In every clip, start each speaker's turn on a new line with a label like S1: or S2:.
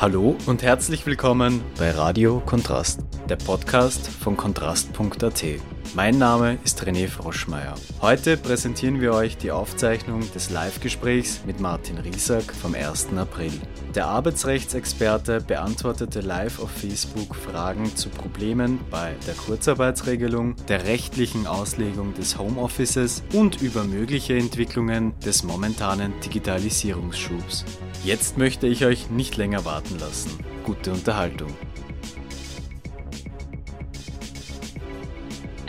S1: Hallo und herzlich willkommen bei Radio Kontrast, der Podcast von kontrast.at. Mein Name ist René Froschmeier. Heute präsentieren wir euch die Aufzeichnung des Live-Gesprächs mit Martin Riesack vom 1. April. Der Arbeitsrechtsexperte beantwortete live auf Facebook Fragen zu Problemen bei der Kurzarbeitsregelung, der rechtlichen Auslegung des Homeoffices und über mögliche Entwicklungen des momentanen Digitalisierungsschubs. Jetzt möchte ich euch nicht länger warten lassen. Gute Unterhaltung.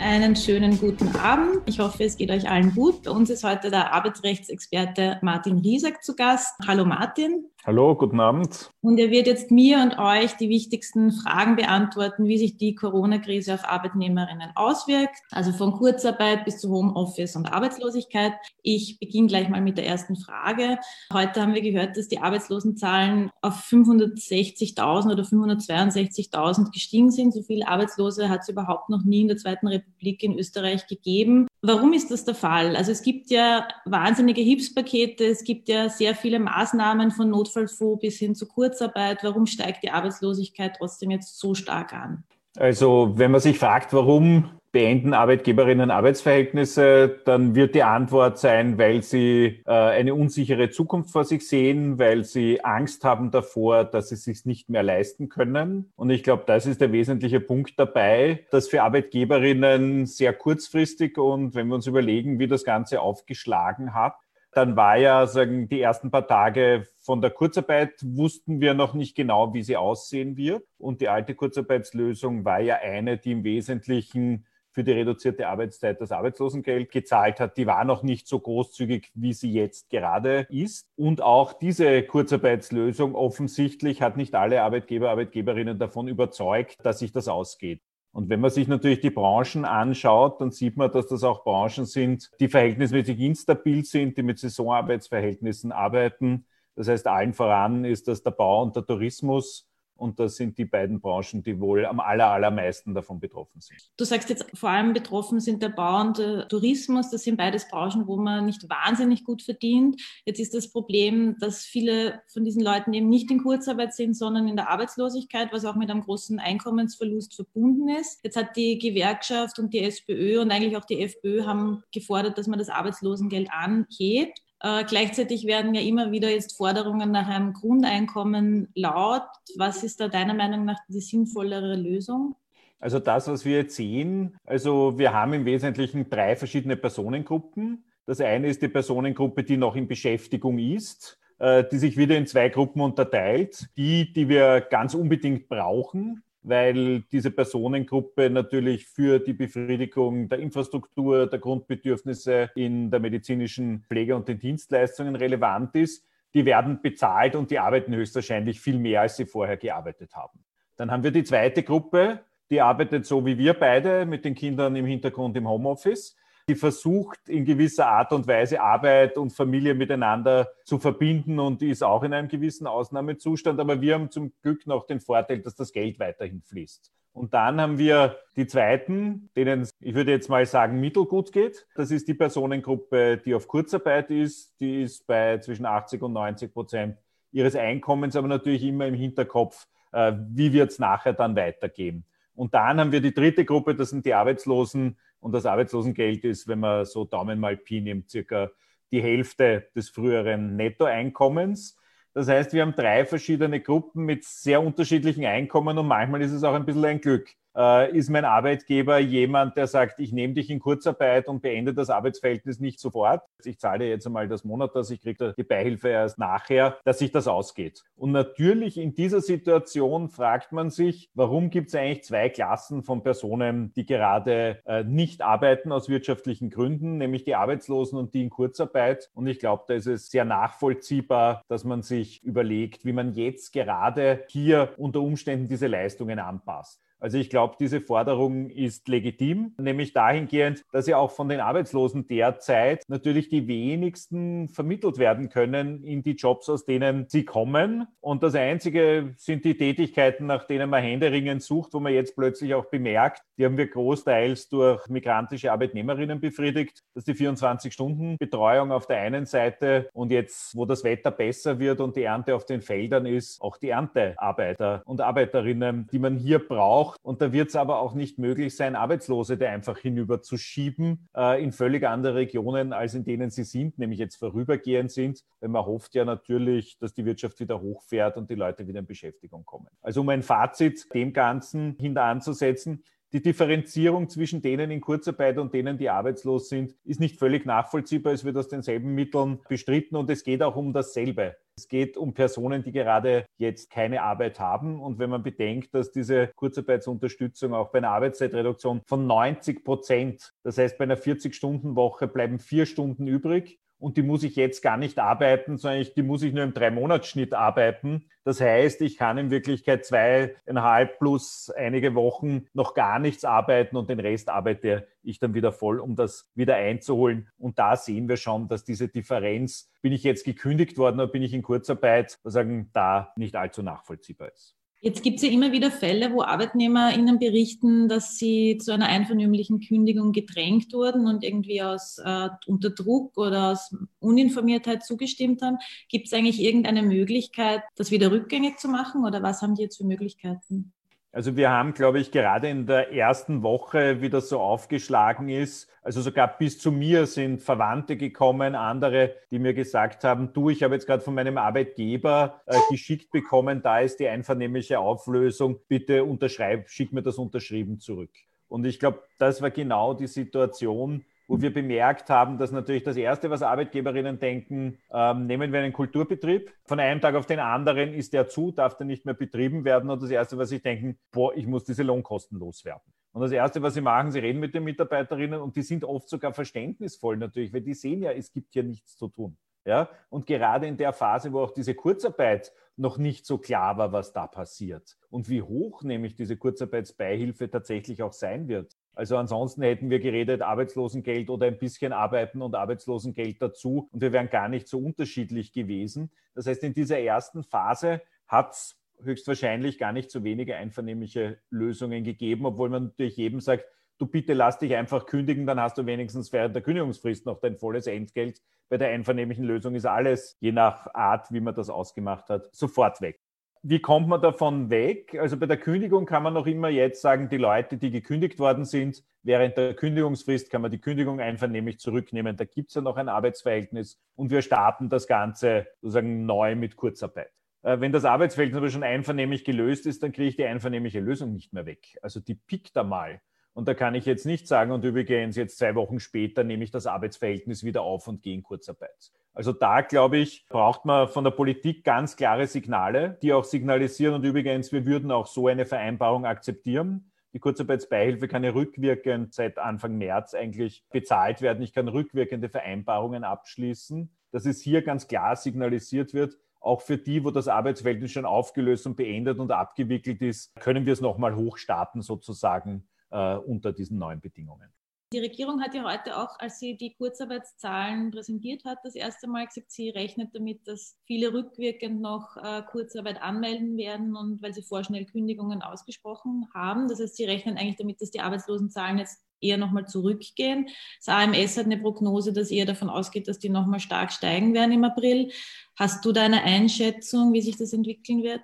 S2: Einen schönen guten Abend. Ich hoffe, es geht euch allen gut. Bei uns ist heute der Arbeitsrechtsexperte Martin Riesack zu Gast. Hallo Martin.
S3: Hallo, guten Abend.
S2: Und er wird jetzt mir und euch die wichtigsten Fragen beantworten, wie sich die Corona-Krise auf Arbeitnehmerinnen auswirkt, also von Kurzarbeit bis zu Homeoffice und Arbeitslosigkeit. Ich beginne gleich mal mit der ersten Frage. Heute haben wir gehört, dass die Arbeitslosenzahlen auf 560.000 oder 562.000 gestiegen sind. So viele Arbeitslose hat es überhaupt noch nie in der Zweiten Republik in Österreich gegeben. Warum ist das der Fall? Also es gibt ja wahnsinnige Hilfspakete, es gibt ja sehr viele Maßnahmen von Notfallfonds bis hin zu Kurzarbeit. Warum steigt die Arbeitslosigkeit trotzdem jetzt so stark an?
S3: Also wenn man sich fragt, warum beenden Arbeitgeberinnen Arbeitsverhältnisse, dann wird die Antwort sein, weil sie äh, eine unsichere Zukunft vor sich sehen, weil sie Angst haben davor, dass sie es sich nicht mehr leisten können. Und ich glaube, das ist der wesentliche Punkt dabei, dass für Arbeitgeberinnen sehr kurzfristig und wenn wir uns überlegen, wie das Ganze aufgeschlagen hat, dann war ja sagen die ersten paar Tage von der Kurzarbeit wussten wir noch nicht genau, wie sie aussehen wird. Und die alte Kurzarbeitslösung war ja eine, die im Wesentlichen für die reduzierte Arbeitszeit das Arbeitslosengeld gezahlt hat, die war noch nicht so großzügig, wie sie jetzt gerade ist. Und auch diese Kurzarbeitslösung offensichtlich hat nicht alle Arbeitgeber, Arbeitgeberinnen davon überzeugt, dass sich das ausgeht. Und wenn man sich natürlich die Branchen anschaut, dann sieht man, dass das auch Branchen sind, die verhältnismäßig instabil sind, die mit Saisonarbeitsverhältnissen arbeiten. Das heißt, allen voran ist das der Bau und der Tourismus. Und das sind die beiden Branchen, die wohl am aller, allermeisten davon betroffen sind.
S2: Du sagst jetzt, vor allem betroffen sind der Bau und der Tourismus. Das sind beides Branchen, wo man nicht wahnsinnig gut verdient. Jetzt ist das Problem, dass viele von diesen Leuten eben nicht in Kurzarbeit sind, sondern in der Arbeitslosigkeit, was auch mit einem großen Einkommensverlust verbunden ist. Jetzt hat die Gewerkschaft und die SPÖ und eigentlich auch die FPÖ haben gefordert, dass man das Arbeitslosengeld anhebt. Äh, gleichzeitig werden ja immer wieder jetzt Forderungen nach einem Grundeinkommen laut. Was ist da deiner Meinung nach die sinnvollere Lösung?
S3: Also das, was wir jetzt sehen, also wir haben im Wesentlichen drei verschiedene Personengruppen. Das eine ist die Personengruppe, die noch in Beschäftigung ist, äh, die sich wieder in zwei Gruppen unterteilt. Die, die wir ganz unbedingt brauchen, weil diese Personengruppe natürlich für die Befriedigung der Infrastruktur, der Grundbedürfnisse in der medizinischen Pflege und den Dienstleistungen relevant ist. Die werden bezahlt und die arbeiten höchstwahrscheinlich viel mehr, als sie vorher gearbeitet haben. Dann haben wir die zweite Gruppe, die arbeitet so wie wir beide mit den Kindern im Hintergrund im Homeoffice die versucht in gewisser Art und Weise Arbeit und Familie miteinander zu verbinden und ist auch in einem gewissen Ausnahmezustand. Aber wir haben zum Glück noch den Vorteil, dass das Geld weiterhin fließt. Und dann haben wir die zweiten, denen ich würde jetzt mal sagen, mittelgut geht. Das ist die Personengruppe, die auf Kurzarbeit ist. Die ist bei zwischen 80 und 90 Prozent ihres Einkommens, aber natürlich immer im Hinterkopf, äh, wie wird es nachher dann weitergehen. Und dann haben wir die dritte Gruppe, das sind die Arbeitslosen, und das Arbeitslosengeld ist, wenn man so Daumen mal Pi nimmt, circa die Hälfte des früheren Nettoeinkommens. Das heißt, wir haben drei verschiedene Gruppen mit sehr unterschiedlichen Einkommen und manchmal ist es auch ein bisschen ein Glück äh, ist mein Arbeitgeber jemand, der sagt, ich nehme dich in Kurzarbeit und beende das Arbeitsverhältnis nicht sofort. Ich zahle jetzt einmal das Monat, dass ich kriege die Beihilfe erst nachher, dass sich das ausgeht. Und natürlich in dieser Situation fragt man sich, warum gibt es eigentlich zwei Klassen von Personen, die gerade äh, nicht arbeiten aus wirtschaftlichen Gründen, nämlich die Arbeitslosen und die in Kurzarbeit. Und ich glaube, da ist es sehr nachvollziehbar, dass man sich überlegt, wie man jetzt gerade hier unter Umständen diese Leistungen anpasst. Also ich glaube, diese Forderung ist legitim, nämlich dahingehend, dass ja auch von den Arbeitslosen derzeit natürlich die wenigsten vermittelt werden können in die Jobs, aus denen sie kommen. Und das Einzige sind die Tätigkeiten, nach denen man händeringend sucht, wo man jetzt plötzlich auch bemerkt, die haben wir großteils durch migrantische Arbeitnehmerinnen befriedigt, dass die 24-Stunden-Betreuung auf der einen Seite und jetzt, wo das Wetter besser wird und die Ernte auf den Feldern ist, auch die Erntearbeiter und Arbeiterinnen, die man hier braucht, braucht. Und da wird es aber auch nicht möglich sein, Arbeitslose da einfach hinüber zu schieben äh, in völlig andere Regionen, als in denen sie sind, nämlich jetzt vorübergehend sind. Denn man hofft ja natürlich, dass die Wirtschaft wieder hochfährt und die Leute wieder in Beschäftigung kommen. Also um ein Fazit dem Ganzen hinter anzusetzen, die Differenzierung zwischen denen in Kurzarbeit und denen, die arbeitslos sind, ist nicht völlig nachvollziehbar. Es wird aus denselben Mitteln bestritten und es geht auch um dasselbe. Es geht um Personen, die gerade jetzt keine Arbeit haben. Und wenn man bedenkt, dass diese Kurzarbeitsunterstützung auch bei einer Arbeitszeitreduktion von 90 Prozent, das heißt bei einer 40-Stunden-Woche bleiben vier Stunden übrig und die muss ich jetzt gar nicht arbeiten, sondern ich, die muss ich nur im Drei-Monats-Schnitt arbeiten. Das heißt, ich kann in Wirklichkeit zweieinhalb plus einige Wochen noch gar nichts arbeiten und den Rest arbeite ich dann wieder voll, um das wieder einzuholen. Und da sehen wir schon, dass diese Differenz, bin ich jetzt gekündigt worden oder bin ich in Kurzarbeit, sagen, da nicht allzu nachvollziehbar ist.
S2: Jetzt gibt es ja immer wieder Fälle, wo ArbeitnehmerInnen berichten, dass sie zu einer einvernehmlichen Kündigung gedrängt wurden und irgendwie aus äh, unter Druck oder aus Uninformiertheit zugestimmt haben. Gibt es eigentlich irgendeine Möglichkeit, das wieder rückgängig zu machen oder was haben die jetzt für Möglichkeiten?
S3: Also wir haben, glaube ich, gerade in der ersten Woche, wie das so aufgeschlagen ist, also sogar bis zu mir sind Verwandte gekommen, andere, die mir gesagt haben, du, ich habe jetzt gerade von meinem Arbeitgeber äh, geschickt bekommen, da ist die einvernehmliche Auflösung, bitte unterschreib, schick mir das unterschrieben zurück. Und ich glaube, das war genau die Situation, wo wir bemerkt haben, dass natürlich das Erste, was Arbeitgeberinnen denken, ähm, nehmen wir einen Kulturbetrieb, von einem Tag auf den anderen ist der zu, darf der nicht mehr betrieben werden und das Erste, was sie denken, boah, ich muss diese Lohnkosten loswerden. Und das Erste, was sie machen, sie reden mit den Mitarbeiterinnen und die sind oft sogar verständnisvoll natürlich, weil die sehen ja, es gibt hier nichts zu tun. Ja? Und gerade in der Phase, wo auch diese Kurzarbeit noch nicht so klar war, was da passiert und wie hoch nämlich diese Kurzarbeitsbeihilfe tatsächlich auch sein wird, also ansonsten hätten wir geredet, Arbeitslosengeld oder ein bisschen Arbeiten und Arbeitslosengeld dazu und wir wären gar nicht so unterschiedlich gewesen. Das heißt, in dieser ersten Phase hat es höchstwahrscheinlich gar nicht so wenige einvernehmliche Lösungen gegeben, obwohl man natürlich jedem sagt, du bitte lass dich einfach kündigen, dann hast du wenigstens während der Kündigungsfrist noch dein volles Entgelt. Bei der einvernehmlichen Lösung ist alles, je nach Art, wie man das ausgemacht hat, sofort weg. Wie kommt man davon weg? Also bei der Kündigung kann man noch immer jetzt sagen, die Leute, die gekündigt worden sind, während der Kündigungsfrist kann man die Kündigung einvernehmlich zurücknehmen. Da gibt es ja noch ein Arbeitsverhältnis und wir starten das Ganze sozusagen neu mit Kurzarbeit. Äh, wenn das Arbeitsverhältnis aber schon einvernehmlich gelöst ist, dann kriege ich die einvernehmliche Lösung nicht mehr weg. Also die pickt da mal. Und da kann ich jetzt nicht sagen, und übrigens jetzt zwei Wochen später nehme ich das Arbeitsverhältnis wieder auf und gehe in Kurzarbeit. Also da, glaube ich, braucht man von der Politik ganz klare Signale, die auch signalisieren. Und übrigens, wir würden auch so eine Vereinbarung akzeptieren. Die Kurzarbeitsbeihilfe kann ja rückwirkend seit Anfang März eigentlich bezahlt werden. Ich kann rückwirkende Vereinbarungen abschließen, dass es hier ganz klar signalisiert wird, auch für die, wo das Arbeitsverhältnis schon aufgelöst und beendet und abgewickelt ist, können wir es nochmal hochstarten sozusagen äh, unter diesen neuen Bedingungen.
S2: Die Regierung hat ja heute auch, als sie die Kurzarbeitszahlen präsentiert hat, das erste Mal gesagt, sie rechnet damit, dass viele rückwirkend noch äh, Kurzarbeit anmelden werden und weil sie vorschnell Kündigungen ausgesprochen haben. Das heißt, sie rechnen eigentlich damit, dass die Arbeitslosenzahlen jetzt eher nochmal zurückgehen. Das AMS hat eine Prognose, dass eher davon ausgeht, dass die nochmal stark steigen werden im April. Hast du da eine Einschätzung, wie sich das entwickeln wird?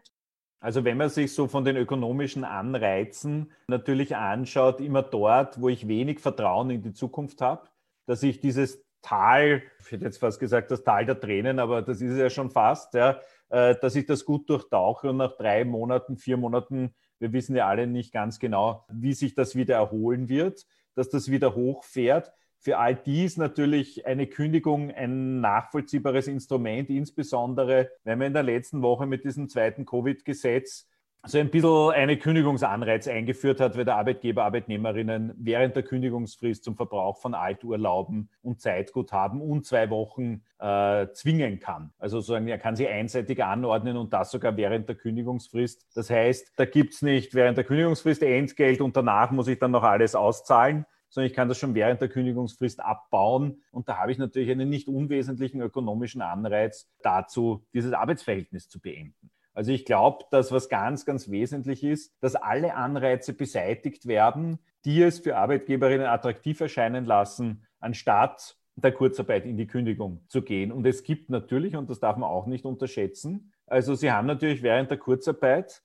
S3: Also wenn man sich so von den ökonomischen Anreizen natürlich anschaut, immer dort, wo ich wenig Vertrauen in die Zukunft habe, dass ich dieses Tal, ich hätte jetzt fast gesagt, das Tal der Tränen, aber das ist ja schon fast, ja, äh, dass ich das gut durchtauche und nach drei Monaten, vier Monaten, wir wissen ja alle nicht ganz genau, wie sich das wieder erholen wird, dass das wieder hochfährt. Für all dies natürlich eine Kündigung ein nachvollziehbares Instrument, insbesondere wenn wir in der letzten Woche mit diesem zweiten Covid-Gesetz so ein bisschen eine Kündigungsanreiz eingeführt hat, weil der Arbeitgeber Arbeitnehmerinnen während der Kündigungsfrist zum Verbrauch von Alturlauben und Zeitguthaben und zwei Wochen äh, zwingen kann. Also sozusagen, er kann sie einseitig anordnen und das sogar während der Kündigungsfrist. Das heißt, da gibt es nicht während der Kündigungsfrist Entgelt und danach muss ich dann noch alles auszahlen, sondern ich kann das schon während der Kündigungsfrist abbauen. Und da habe ich natürlich einen nicht unwesentlichen ökonomischen Anreiz dazu, dieses Arbeitsverhältnis zu beenden. Also ich glaube, dass was ganz, ganz wesentlich ist, dass alle Anreize beseitigt werden, die es für Arbeitgeberinnen attraktiv erscheinen lassen, anstatt der Kurzarbeit in die Kündigung zu gehen. Und es gibt natürlich, und das darf man auch nicht unterschätzen, also Sie haben natürlich während der Kurzarbeit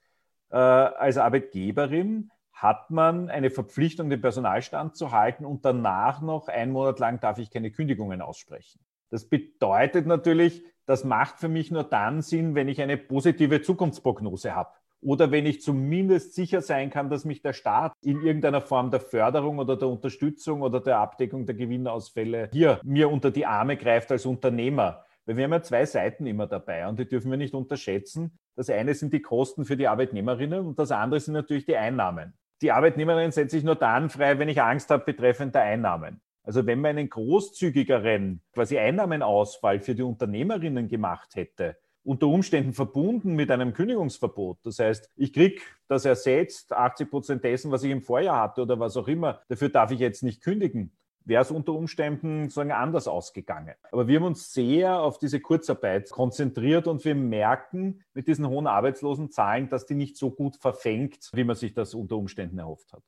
S3: äh, als Arbeitgeberin hat man eine Verpflichtung, den Personalstand zu halten und danach noch einen Monat lang darf ich keine Kündigungen aussprechen. Das bedeutet natürlich, das macht für mich nur dann Sinn, wenn ich eine positive Zukunftsprognose habe. Oder wenn ich zumindest sicher sein kann, dass mich der Staat in irgendeiner Form der Förderung oder der Unterstützung oder der Abdeckung der Gewinnausfälle hier mir unter die Arme greift als Unternehmer. Weil wir haben ja zwei Seiten immer dabei und die dürfen wir nicht unterschätzen. Das eine sind die Kosten für die Arbeitnehmerinnen und das andere sind natürlich die Einnahmen. Die Arbeitnehmerinnen setze ich nur dann frei, wenn ich Angst habe betreffend der Einnahmen. Also wenn man einen großzügigeren quasi Einnahmenausfall für die Unternehmerinnen gemacht hätte, unter Umständen verbunden mit einem Kündigungsverbot. Das heißt, ich kriege das ersetzt, 80 Prozent dessen, was ich im Vorjahr hatte oder was auch immer. Dafür darf ich jetzt nicht kündigen. Wäre es unter Umständen sozusagen anders ausgegangen. Aber wir haben uns sehr auf diese Kurzarbeit konzentriert und wir merken mit diesen hohen Arbeitslosenzahlen, dass die nicht so gut verfängt, wie man sich das unter Umständen erhofft hat.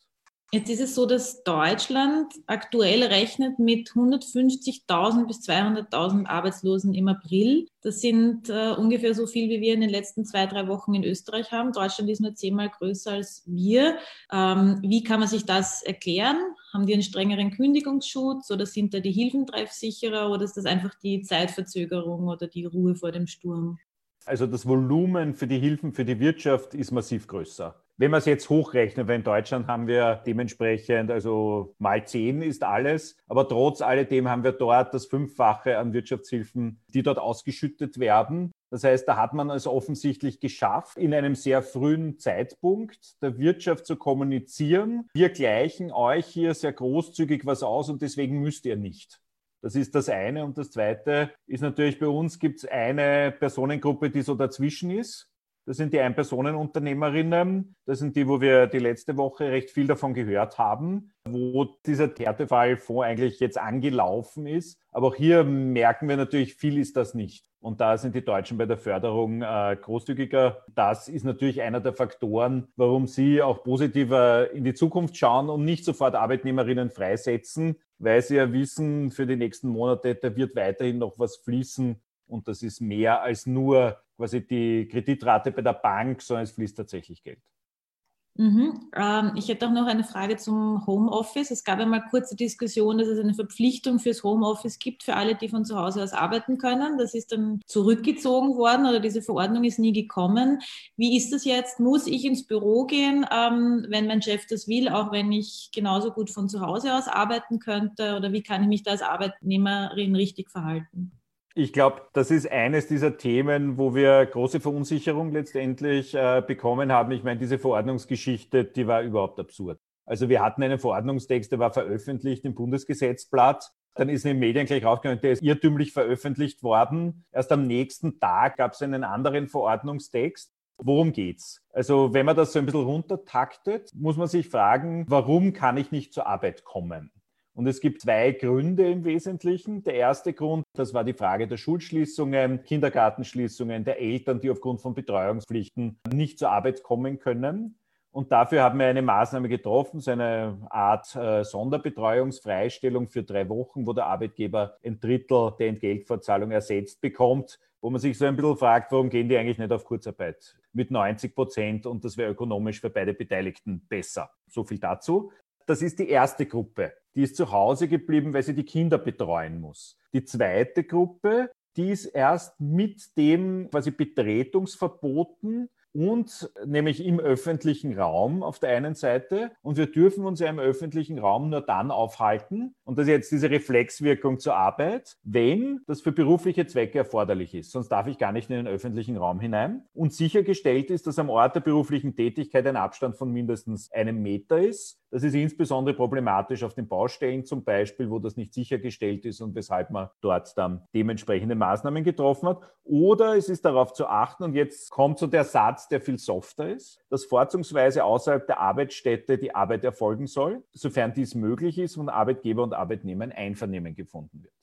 S2: Jetzt ist es so, dass Deutschland aktuell rechnet mit 150.000 bis 200.000 Arbeitslosen im April. Das sind äh, ungefähr so viel, wie wir in den letzten zwei, drei Wochen in Österreich haben. Deutschland ist nur zehnmal größer als wir. Ähm, wie kann man sich das erklären? Haben die einen strengeren Kündigungsschutz oder sind da die Hilfen treffsicherer oder ist das einfach die Zeitverzögerung oder die Ruhe vor dem Sturm?
S3: Also das Volumen für die Hilfen für die Wirtschaft ist massiv größer. Wenn man es jetzt hochrechnet, weil in Deutschland haben wir dementsprechend, also mal zehn ist alles, aber trotz alledem haben wir dort das Fünffache an Wirtschaftshilfen, die dort ausgeschüttet werden. Das heißt, da hat man es offensichtlich geschafft, in einem sehr frühen Zeitpunkt der Wirtschaft zu kommunizieren. Wir gleichen euch hier sehr großzügig was aus und deswegen müsst ihr nicht. Das ist das eine. Und das zweite ist natürlich bei uns gibt es eine Personengruppe, die so dazwischen ist. Das sind die Ein-Personen-Unternehmerinnen. Das sind die, wo wir die letzte Woche recht viel davon gehört haben, wo dieser Härtefallfonds eigentlich jetzt angelaufen ist. Aber auch hier merken wir natürlich, viel ist das nicht. Und da sind die Deutschen bei der Förderung äh, großzügiger. Das ist natürlich einer der Faktoren, warum sie auch positiver in die Zukunft schauen und nicht sofort Arbeitnehmerinnen freisetzen, weil sie ja wissen, für die nächsten Monate, da wird weiterhin noch was fließen. Und das ist mehr als nur quasi die Kreditrate bei der Bank, sondern es fließt tatsächlich Geld.
S2: Mhm. Ähm, ich hätte auch noch eine Frage zum Homeoffice. Es gab einmal kurze Diskussion, dass es eine Verpflichtung fürs Homeoffice gibt für alle, die von zu Hause aus arbeiten können. Das ist dann zurückgezogen worden oder diese Verordnung ist nie gekommen. Wie ist das jetzt? Muss ich ins Büro gehen, ähm, wenn mein Chef das will, auch wenn ich genauso gut von zu Hause aus arbeiten könnte? Oder wie kann ich mich da als Arbeitnehmerin richtig verhalten?
S3: Ich glaube, das ist eines dieser Themen, wo wir große Verunsicherung letztendlich äh, bekommen haben. Ich meine, diese Verordnungsgeschichte, die war überhaupt absurd. Also wir hatten einen Verordnungstext, der war veröffentlicht im Bundesgesetzblatt. Dann ist in den Medien gleich rausgekommen, der ist irrtümlich veröffentlicht worden. Erst am nächsten Tag gab es einen anderen Verordnungstext. Worum geht's? Also wenn man das so ein bisschen runtertaktet, muss man sich fragen, warum kann ich nicht zur Arbeit kommen? Und es gibt zwei Gründe im Wesentlichen. Der erste Grund, das war die Frage der Schulschließungen, Kindergartenschließungen, der Eltern, die aufgrund von Betreuungspflichten nicht zur Arbeit kommen können. Und dafür haben wir eine Maßnahme getroffen, so eine Art äh, Sonderbetreuungsfreistellung für drei Wochen, wo der Arbeitgeber ein Drittel der Entgeltfortzahlung ersetzt bekommt, wo man sich so ein bisschen fragt, warum gehen die eigentlich nicht auf Kurzarbeit mit 90 Prozent und das wäre ökonomisch für beide Beteiligten besser. So viel dazu. Das ist die erste Gruppe. Die ist zu Hause geblieben, weil sie die Kinder betreuen muss. Die zweite Gruppe, die ist erst mit dem quasi Betretungsverboten und nämlich im öffentlichen Raum auf der einen Seite. Und wir dürfen uns ja im öffentlichen Raum nur dann aufhalten, und das ist jetzt diese Reflexwirkung zur Arbeit, wenn das für berufliche Zwecke erforderlich ist. Sonst darf ich gar nicht in den öffentlichen Raum hinein. Und sichergestellt ist, dass am Ort der beruflichen Tätigkeit ein Abstand von mindestens einem Meter ist. Das ist insbesondere problematisch auf den Baustellen zum Beispiel, wo das nicht sichergestellt ist und weshalb man dort dann dementsprechende Maßnahmen getroffen hat. Oder es ist darauf zu achten, und jetzt kommt so der Satz, der viel softer ist, dass vorzugsweise außerhalb der Arbeitsstätte die Arbeit erfolgen soll, sofern dies möglich ist und Arbeitgeber und Arbeitnehmer ein Einvernehmen gefunden wird.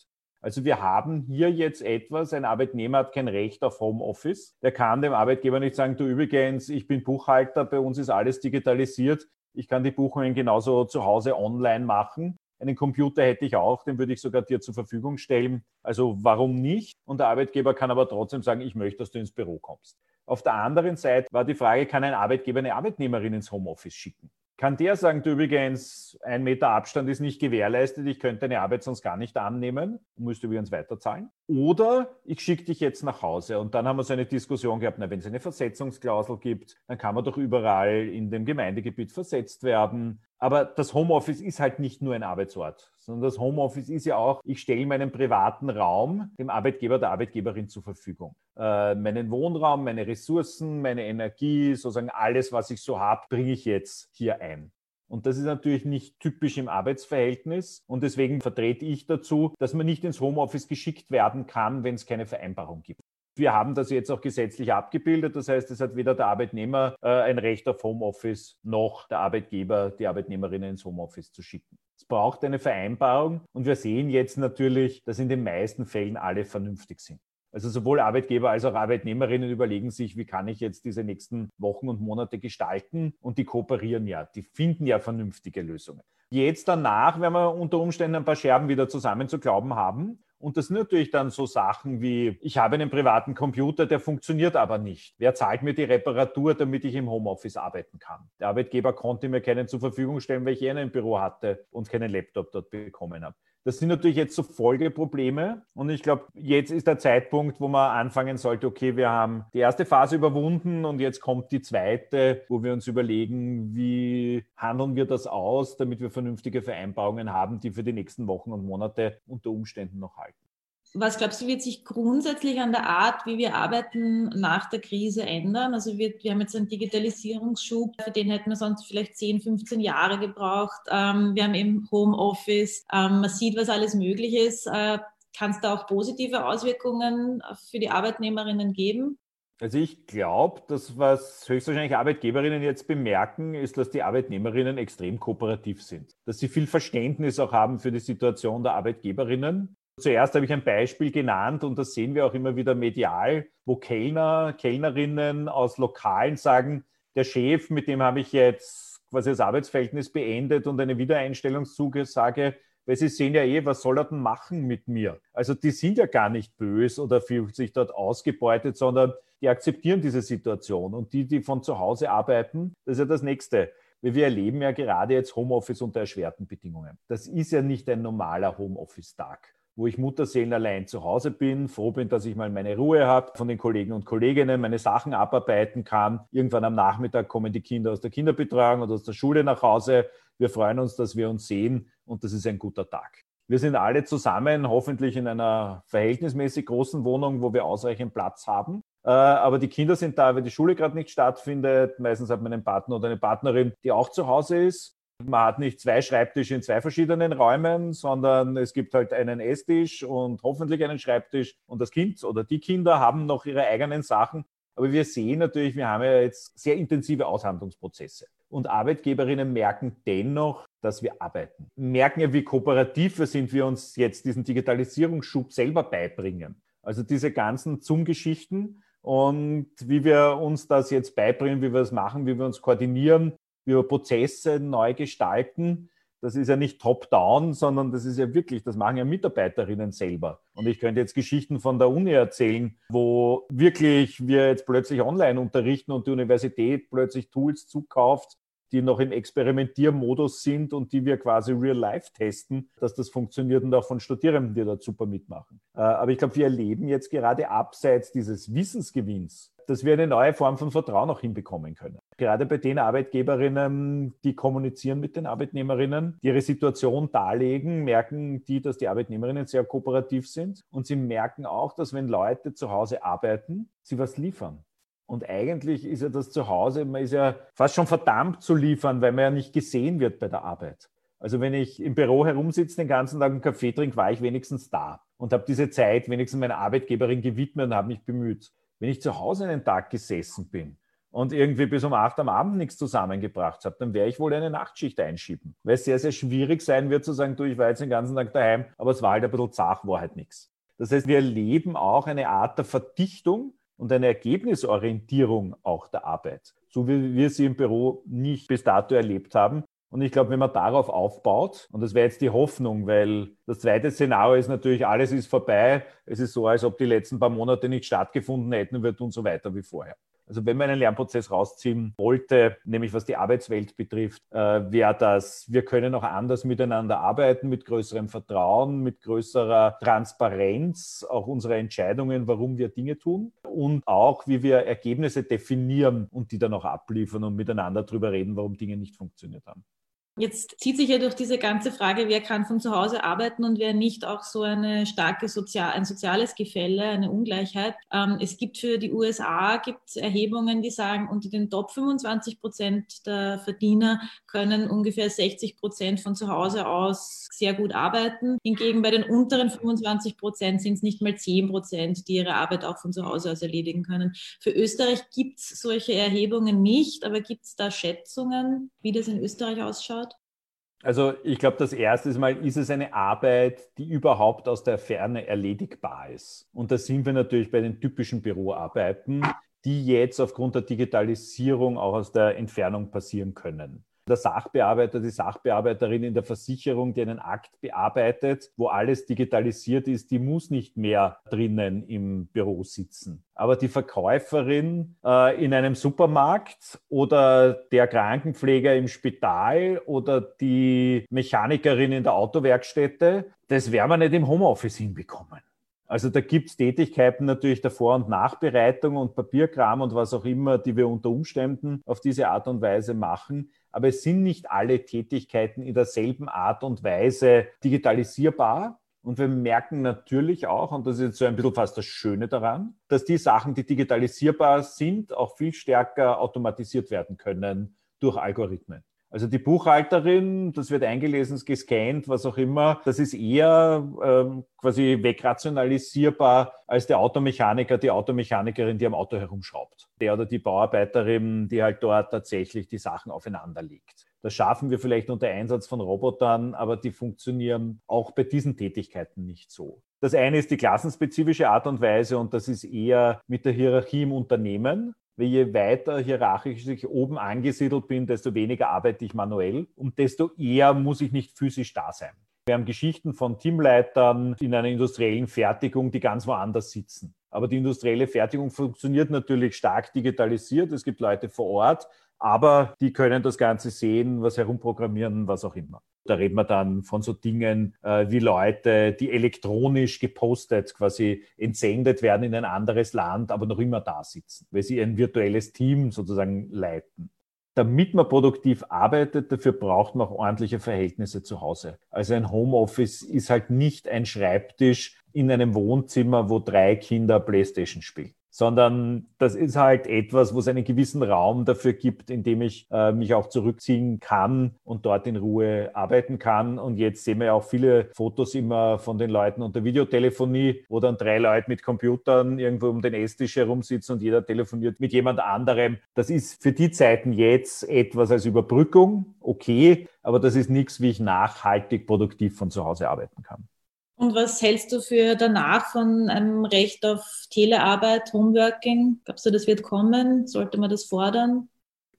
S3: Also wir haben hier jetzt etwas, ein Arbeitnehmer hat kein Recht auf Homeoffice. Der kann dem Arbeitgeber nicht sagen, du übrigens, ich bin Buchhalter, bei uns ist alles digitalisiert, ich kann die Buchungen genauso zu Hause online machen. Einen Computer hätte ich auch, den würde ich sogar dir zur Verfügung stellen. Also warum nicht? Und der Arbeitgeber kann aber trotzdem sagen, ich möchte, dass du ins Büro kommst. Auf der anderen Seite war die Frage, kann ein Arbeitgeber eine Arbeitnehmerin ins Homeoffice schicken? Kann der sagen, du übrigens, ein Meter Abstand ist nicht gewährleistet, ich könnte deine Arbeit sonst gar nicht annehmen, müsste übrigens weiterzahlen. Oder ich schicke dich jetzt nach Hause. Und dann haben wir so eine Diskussion gehabt, na, wenn es eine Versetzungsklausel gibt, dann kann man doch überall in dem Gemeindegebiet versetzt werden. Aber das Homeoffice ist halt nicht nur ein Arbeitsort, sondern das Homeoffice ist ja auch, ich stelle meinen privaten Raum dem Arbeitgeber, der Arbeitgeberin zur Verfügung. Äh, meinen Wohnraum, meine Ressourcen, meine Energie, sozusagen alles, was ich so habe, bringe ich jetzt hier ein. Und das ist natürlich nicht typisch im Arbeitsverhältnis. Und deswegen vertrete ich dazu, dass man nicht ins Homeoffice geschickt werden kann, wenn es keine Vereinbarung gibt. Wir haben das jetzt auch gesetzlich abgebildet. Das heißt, es hat weder der Arbeitnehmer äh, ein Recht auf Homeoffice noch der Arbeitgeber, die Arbeitnehmerinnen ins Homeoffice zu schicken. Es braucht eine Vereinbarung und wir sehen jetzt natürlich, dass in den meisten Fällen alle vernünftig sind. Also sowohl Arbeitgeber als auch Arbeitnehmerinnen überlegen sich, wie kann ich jetzt diese nächsten Wochen und Monate gestalten und die kooperieren ja, die finden ja vernünftige Lösungen. Jetzt danach werden wir unter Umständen ein paar Scherben wieder zusammenzuklauben haben und das sind natürlich dann so Sachen wie, ich habe einen privaten Computer, der funktioniert aber nicht. Wer zahlt mir die Reparatur, damit ich im Homeoffice arbeiten kann? Der Arbeitgeber konnte mir keinen zur Verfügung stellen, weil ich eh einen Büro hatte und keinen Laptop dort bekommen habe. Das sind natürlich jetzt so Folgeprobleme. Und ich glaube, jetzt ist der Zeitpunkt, wo man anfangen sollte, okay, wir haben die erste Phase überwunden und jetzt kommt die zweite, wo wir uns überlegen, wie handeln wir das aus, damit wir vernünftige Vereinbarungen haben, die für die nächsten Wochen und Monate unter Umständen noch halten.
S2: Was glaubst du, wird sich grundsätzlich an der Art, wie wir arbeiten, nach der Krise ändern? Also wir, wir haben jetzt einen Digitalisierungsschub, für den hätten wir sonst vielleicht 10, 15 Jahre gebraucht. Ähm, wir haben eben Homeoffice, ähm, man sieht, was alles möglich ist. Äh, Kann es da auch positive Auswirkungen für die Arbeitnehmerinnen geben?
S3: Also ich glaube, dass was höchstwahrscheinlich Arbeitgeberinnen jetzt bemerken, ist, dass die Arbeitnehmerinnen extrem kooperativ sind. Dass sie viel Verständnis auch haben für die Situation der Arbeitgeberinnen Zuerst habe ich ein Beispiel genannt und das sehen wir auch immer wieder medial, wo Kellner, Kellnerinnen aus Lokalen sagen, der Chef, mit dem habe ich jetzt quasi das Arbeitsverhältnis beendet und eine Wiedereinstellungszusage, weil sie sehen ja eh, was soll er denn machen mit mir? Also die sind ja gar nicht böse oder fühlen sich dort ausgebeutet, sondern die akzeptieren diese Situation. Und die, die von zu Hause arbeiten, das ist ja das Nächste. Wir erleben ja gerade jetzt Homeoffice unter erschwerten Bedingungen. Das ist ja nicht ein normaler Homeoffice-Tag wo ich Mutterseelen allein zu Hause bin, froh bin, dass ich mal meine Ruhe habe, von den Kollegen und Kolleginnen meine Sachen abarbeiten kann. Irgendwann am Nachmittag kommen die Kinder aus der Kinderbetreuung oder aus der Schule nach Hause. Wir freuen uns, dass wir uns sehen und das ist ein guter Tag. Wir sind alle zusammen, hoffentlich in einer verhältnismäßig großen Wohnung, wo wir ausreichend Platz haben. Äh, aber die Kinder sind da, weil die Schule gerade nicht stattfindet. Meistens hat man einen Partner oder eine Partnerin, die auch zu Hause ist. Man hat nicht zwei Schreibtische in zwei verschiedenen Räumen, sondern es gibt halt einen Esstisch und hoffentlich einen Schreibtisch. Und das Kind oder die Kinder haben noch ihre eigenen Sachen. Aber wir sehen natürlich, wir haben ja jetzt sehr intensive Aushandlungsprozesse. Und Arbeitgeberinnen merken dennoch, dass wir arbeiten. Merken ja, wie kooperativ wir sind, wir uns jetzt diesen Digitalisierungsschub selber beibringen. Also diese ganzen Zoom-Geschichten und wie wir uns das jetzt beibringen, wie wir es machen, wie wir uns koordinieren, wir Prozesse neu gestalten. Das ist ja nicht top-down, sondern das ist ja wirklich, das machen ja Mitarbeiterinnen selber. Und ich könnte jetzt Geschichten von der Uni erzählen, wo wirklich wir jetzt plötzlich online unterrichten und die Universität plötzlich Tools zukauft, die noch im Experimentiermodus sind und die wir quasi real life testen, dass das funktioniert und auch von Studierenden, die da super mitmachen. Äh, aber ich glaube, wir erleben jetzt gerade abseits dieses Wissensgewinns, dass wir eine neue Form von Vertrauen auch hinbekommen können. Gerade bei den Arbeitgeberinnen, die kommunizieren mit den Arbeitnehmerinnen, die ihre Situation darlegen, merken die, dass die Arbeitnehmerinnen sehr kooperativ sind. Und sie merken auch, dass wenn Leute zu Hause arbeiten, sie was liefern. Und eigentlich ist ja das zu Hause, man ist ja fast schon verdammt zu liefern, weil man ja nicht gesehen wird bei der Arbeit. Also wenn ich im Büro herumsitze, den ganzen Tag einen Kaffee trinke, war ich wenigstens da und habe diese Zeit wenigstens meiner Arbeitgeberin gewidmet und habe mich bemüht. Wenn ich zu Hause einen Tag gesessen bin und irgendwie bis um acht am Abend nichts zusammengebracht habe, dann werde ich wohl eine Nachtschicht einschieben. Weil es sehr, sehr schwierig sein wird zu sagen, du, ich war jetzt den ganzen Tag daheim, aber es war halt ein bisschen zach, war halt nichts. Das heißt, wir erleben auch eine Art der Verdichtung und eine Ergebnisorientierung auch der Arbeit, so wie wir sie im Büro nicht bis dato erlebt haben. Und ich glaube, wenn man darauf aufbaut, und das wäre jetzt die Hoffnung, weil das zweite Szenario ist natürlich, alles ist vorbei. Es ist so, als ob die letzten paar Monate nicht stattgefunden hätten, und so weiter wie vorher. Also wenn man einen Lernprozess rausziehen wollte, nämlich was die Arbeitswelt betrifft, äh, wäre das, wir können auch anders miteinander arbeiten, mit größerem Vertrauen, mit größerer Transparenz, auch unsere Entscheidungen, warum wir Dinge tun und auch, wie wir Ergebnisse definieren und die dann auch abliefern und miteinander darüber reden, warum Dinge nicht funktioniert haben.
S2: Jetzt zieht sich ja durch diese ganze Frage, wer kann von zu Hause arbeiten und wer nicht, auch so eine starke Sozial ein soziales Gefälle, eine Ungleichheit. Ähm, es gibt für die USA gibt Erhebungen, die sagen, unter den Top 25 Prozent der Verdiener können ungefähr 60 Prozent von zu Hause aus sehr gut arbeiten. Hingegen bei den unteren 25 Prozent sind es nicht mal 10 Prozent, die ihre Arbeit auch von zu Hause aus erledigen können. Für Österreich gibt es solche Erhebungen nicht, aber gibt es da Schätzungen, wie das in Österreich ausschaut?
S3: Also ich glaube, das erste Mal ist es eine Arbeit, die überhaupt aus der Ferne erledigbar ist. Und da sind wir natürlich bei den typischen Büroarbeiten, die jetzt aufgrund der Digitalisierung auch aus der Entfernung passieren können der Sachbearbeiter, die Sachbearbeiterin in der Versicherung, die einen Akt bearbeitet, wo alles digitalisiert ist, die muss nicht mehr drinnen im Büro sitzen. Aber die Verkäuferin äh, in einem Supermarkt oder der Krankenpfleger im Spital oder die Mechanikerin in der Autowerkstätte, das werden wir nicht im Homeoffice hinbekommen. Also da gibt es Tätigkeiten natürlich der Vor- und Nachbereitung und Papierkram und was auch immer, die wir unter Umständen auf diese Art und Weise machen aber es sind nicht alle Tätigkeiten in derselben Art und Weise digitalisierbar. Und wir merken natürlich auch, und das ist jetzt so ein bisschen fast das Schöne daran, dass die Sachen, die digitalisierbar sind, auch viel stärker automatisiert werden können durch Algorithmen. Also die Buchhalterin, das wird eingelesen, gescannt, was auch immer, das ist eher ähm, quasi wegrationalisierbar als der Automechaniker, die Automechanikerin, die am Auto herumschraubt. Der oder die Bauarbeiterin, die halt dort tatsächlich die Sachen aufeinander legt. Das schaffen wir vielleicht unter Einsatz von Robotern, aber die funktionieren auch bei diesen Tätigkeiten nicht so. Das eine ist die klassenspezifische Art und Weise und das ist eher mit der Hierarchie im Unternehmen je weiter hierarchisch ich oben angesiedelt bin, desto weniger arbeite ich manuell und desto eher muss ich nicht physisch da sein. Wir haben Geschichten von Teamleitern in einer industriellen Fertigung, die ganz woanders sitzen. Aber die industrielle Fertigung funktioniert natürlich stark digitalisiert. Es gibt Leute vor Ort, aber die können das Ganze sehen, was herumprogrammieren, was auch immer. Da reden wir dann von so Dingen äh, wie Leute, die elektronisch gepostet quasi entsendet werden in ein anderes Land, aber noch immer da sitzen, weil sie ein virtuelles Team sozusagen leiten. Damit man produktiv arbeitet, dafür braucht man auch ordentliche Verhältnisse zu Hause. Also ein Homeoffice ist halt nicht ein Schreibtisch in einem Wohnzimmer, wo drei Kinder Playstation spielen sondern das ist halt etwas, wo es einen gewissen Raum dafür gibt, in dem ich äh, mich auch zurückziehen kann und dort in Ruhe arbeiten kann. Und jetzt sehen wir ja auch viele Fotos immer von den Leuten unter Videotelefonie, wo dann drei Leute mit Computern irgendwo um den Esstisch herumsitzen und jeder telefoniert mit jemand anderem. Das ist für die Zeiten jetzt etwas als Überbrückung, okay, aber das ist nichts, wie ich nachhaltig produktiv von zu Hause arbeiten kann.
S2: Und was hältst du für danach von einem Recht auf Telearbeit, Homeworking? Glaubst du, das wird kommen? Sollte man das fordern?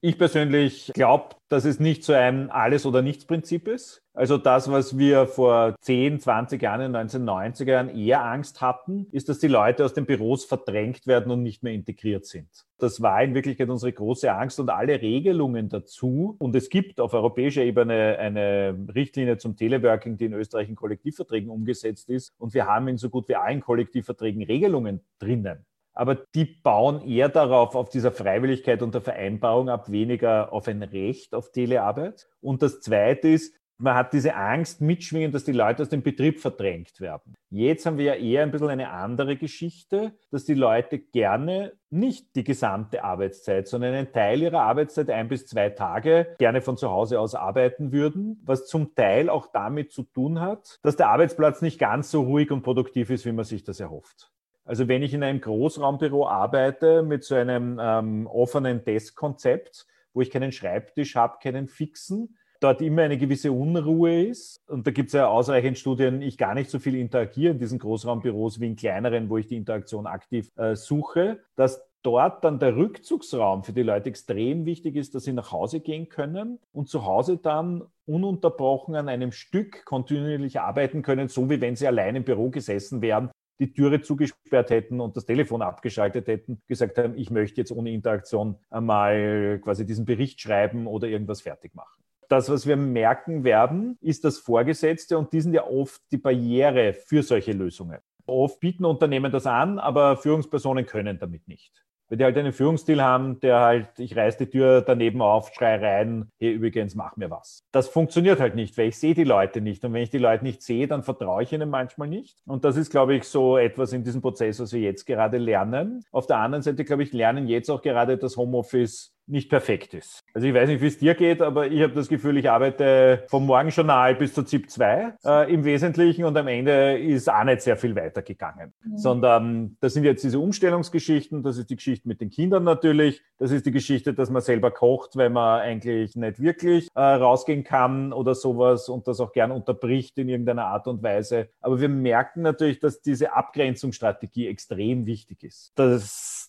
S3: Ich persönlich glaube, dass es nicht so ein Alles- oder Nichts-Prinzip ist. Also das, was wir vor 10, 20 Jahren, in den 1990er Jahren eher Angst hatten, ist, dass die Leute aus den Büros verdrängt werden und nicht mehr integriert sind. Das war in Wirklichkeit unsere große Angst und alle Regelungen dazu. Und es gibt auf europäischer Ebene eine Richtlinie zum Teleworking, die in Österreich in Kollektivverträgen umgesetzt ist. Und wir haben in so gut wie allen Kollektivverträgen Regelungen drinnen aber die bauen eher darauf, auf dieser Freiwilligkeit und der Vereinbarung ab, weniger auf ein Recht auf Telearbeit. Und das Zweite ist, man hat diese Angst mitschwingen, dass die Leute aus dem Betrieb verdrängt werden. Jetzt haben wir ja eher ein bisschen eine andere Geschichte, dass die Leute gerne nicht die gesamte Arbeitszeit, sondern einen Teil ihrer Arbeitszeit, ein bis zwei Tage, gerne von zu Hause aus arbeiten würden, was zum Teil auch damit zu tun hat, dass der Arbeitsplatz nicht ganz so ruhig und produktiv ist, wie man sich das erhofft. Also wenn ich in einem Großraumbüro arbeite mit so einem ähm, offenen Deskkonzept, wo ich keinen Schreibtisch habe, keinen fixen, dort immer eine gewisse Unruhe ist. Und da gibt es ja ausreichend Studien, ich gar nicht so viel interagiere in diesen Großraumbüros wie in kleineren, wo ich die Interaktion aktiv äh, suche, dass dort dann der Rückzugsraum für die Leute extrem wichtig ist, dass sie nach Hause gehen können und zu Hause dann ununterbrochen an einem Stück kontinuierlich arbeiten können, so wie wenn sie allein im Büro gesessen wären die Türe zugesperrt hätten und das Telefon abgeschaltet hätten, gesagt haben, ich möchte jetzt ohne Interaktion einmal quasi diesen Bericht schreiben oder irgendwas fertig machen. Das, was wir merken werden, ist das Vorgesetzte und die sind ja oft die Barriere für solche Lösungen. Oft bieten Unternehmen das an, aber Führungspersonen können damit nicht wenn die halt einen Führungsstil haben, der halt, ich reiß die Tür daneben auf, schrei rein, hey, übrigens, mach mir was. Das funktioniert halt nicht, weil ich sehe die Leute nicht. Und wenn ich die Leute nicht sehe, dann vertraue ich ihnen manchmal nicht. Und das ist, glaube ich, so etwas in diesem Prozess, was wir jetzt gerade lernen. Auf der anderen Seite, glaube ich, lernen jetzt auch gerade das Homeoffice nicht perfekt ist. Also ich weiß nicht, wie es dir geht, aber ich habe das Gefühl, ich arbeite vom Morgenjournal bis zur ZIP 2 äh, im Wesentlichen und am Ende ist auch nicht sehr viel weitergegangen. Mhm. Sondern das sind jetzt diese Umstellungsgeschichten, das ist die Geschichte mit den Kindern natürlich, das ist die Geschichte, dass man selber kocht, weil man eigentlich nicht wirklich äh, rausgehen kann oder sowas und das auch gern unterbricht in irgendeiner Art und Weise. Aber wir merken natürlich, dass diese Abgrenzungsstrategie extrem wichtig ist.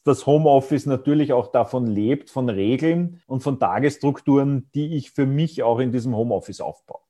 S3: Das Homeoffice natürlich auch davon lebt, von Regeln und von Tagesstrukturen, die ich für mich auch in diesem Homeoffice aufbaue.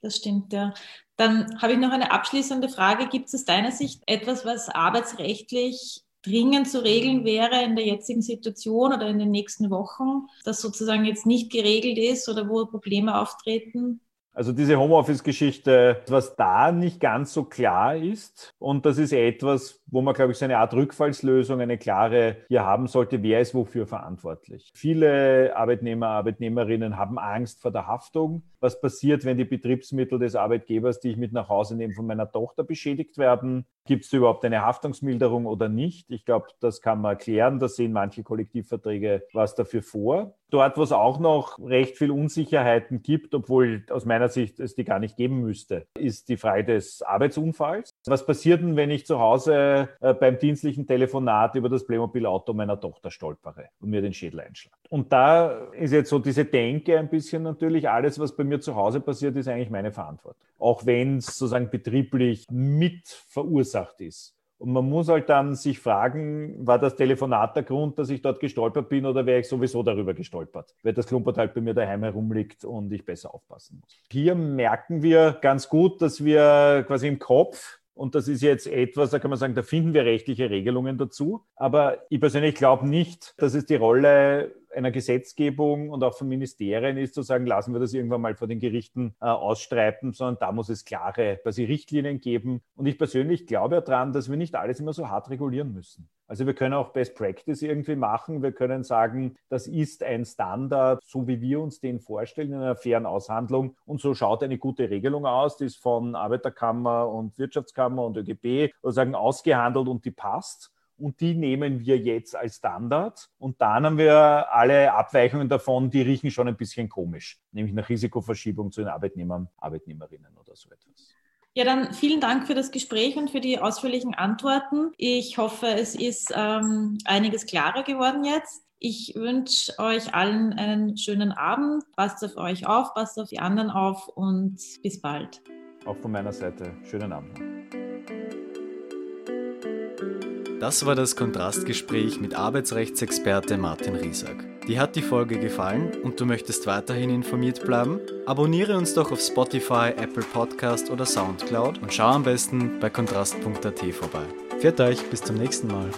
S2: Das stimmt, ja. Dann habe ich noch eine abschließende Frage. Gibt es aus deiner Sicht etwas, was arbeitsrechtlich dringend zu regeln wäre in der jetzigen Situation oder in den nächsten Wochen, das sozusagen jetzt nicht geregelt ist oder wo Probleme auftreten?
S3: Also diese Homeoffice-Geschichte, was da nicht ganz so klar ist, und das ist etwas, wo man, glaube ich, so eine Art Rückfallslösung, eine klare hier haben sollte, wer ist wofür verantwortlich. Viele Arbeitnehmer, Arbeitnehmerinnen haben Angst vor der Haftung. Was passiert, wenn die Betriebsmittel des Arbeitgebers, die ich mit nach Hause nehme, von meiner Tochter beschädigt werden? Gibt es überhaupt eine Haftungsmilderung oder nicht? Ich glaube, das kann man erklären. Da sehen manche Kollektivverträge was dafür vor. Dort, wo es auch noch recht viel Unsicherheiten gibt, obwohl aus meiner Sicht es die gar nicht geben müsste, ist die Frage des Arbeitsunfalls. Was passiert denn, wenn ich zu Hause äh, beim dienstlichen Telefonat über das Playmobil-Auto meiner Tochter stolpere und mir den Schädel einschlage? Und da ist jetzt so diese Denke ein bisschen natürlich, alles, was bei mir zu Hause passiert, ist eigentlich meine Verantwortung. Auch wenn es sozusagen betrieblich mit verursacht ist. Und man muss halt dann sich fragen, war das Telefonat der Grund, dass ich dort gestolpert bin oder wäre ich sowieso darüber gestolpert? Weil das Klumpert halt bei mir daheim herumliegt und ich besser aufpassen muss. Hier merken wir ganz gut, dass wir quasi im Kopf und das ist jetzt etwas, da kann man sagen, da finden wir rechtliche Regelungen dazu. Aber ich persönlich glaube nicht, dass es die Rolle einer Gesetzgebung und auch von Ministerien ist, zu sagen, lassen wir das irgendwann mal vor den Gerichten äh, ausstreiten, sondern da muss es klare quasi Richtlinien geben. Und ich persönlich glaube daran, dass wir nicht alles immer so hart regulieren müssen. Also wir können auch Best Practice irgendwie machen. Wir können sagen, das ist ein Standard, so wie wir uns den vorstellen in einer fairen Aushandlung. Und so schaut eine gute Regelung aus, die ist von Arbeiterkammer und Wirtschaftskammer und ÖGB sozusagen ausgehandelt und die passt und die nehmen wir jetzt als Standard. Und dann haben wir alle Abweichungen davon, die riechen schon ein bisschen komisch, nämlich nach Risikoverschiebung zu den Arbeitnehmern, Arbeitnehmerinnen oder so etwas.
S2: Ja, dann vielen Dank für das Gespräch und für die ausführlichen Antworten. Ich hoffe, es ist ähm, einiges klarer geworden jetzt. Ich wünsche euch allen einen schönen Abend. Passt auf euch auf, passt auf die anderen auf und bis bald.
S3: Auch von meiner Seite schönen Abend.
S1: Das war das Kontrastgespräch mit Arbeitsrechtsexperte Martin Riesack. Dir hat die Folge gefallen und du möchtest weiterhin informiert bleiben? Abonniere uns doch auf Spotify, Apple Podcast oder Soundcloud und schau am besten bei kontrast.at vorbei. Pfiat euch, bis zum nächsten Mal.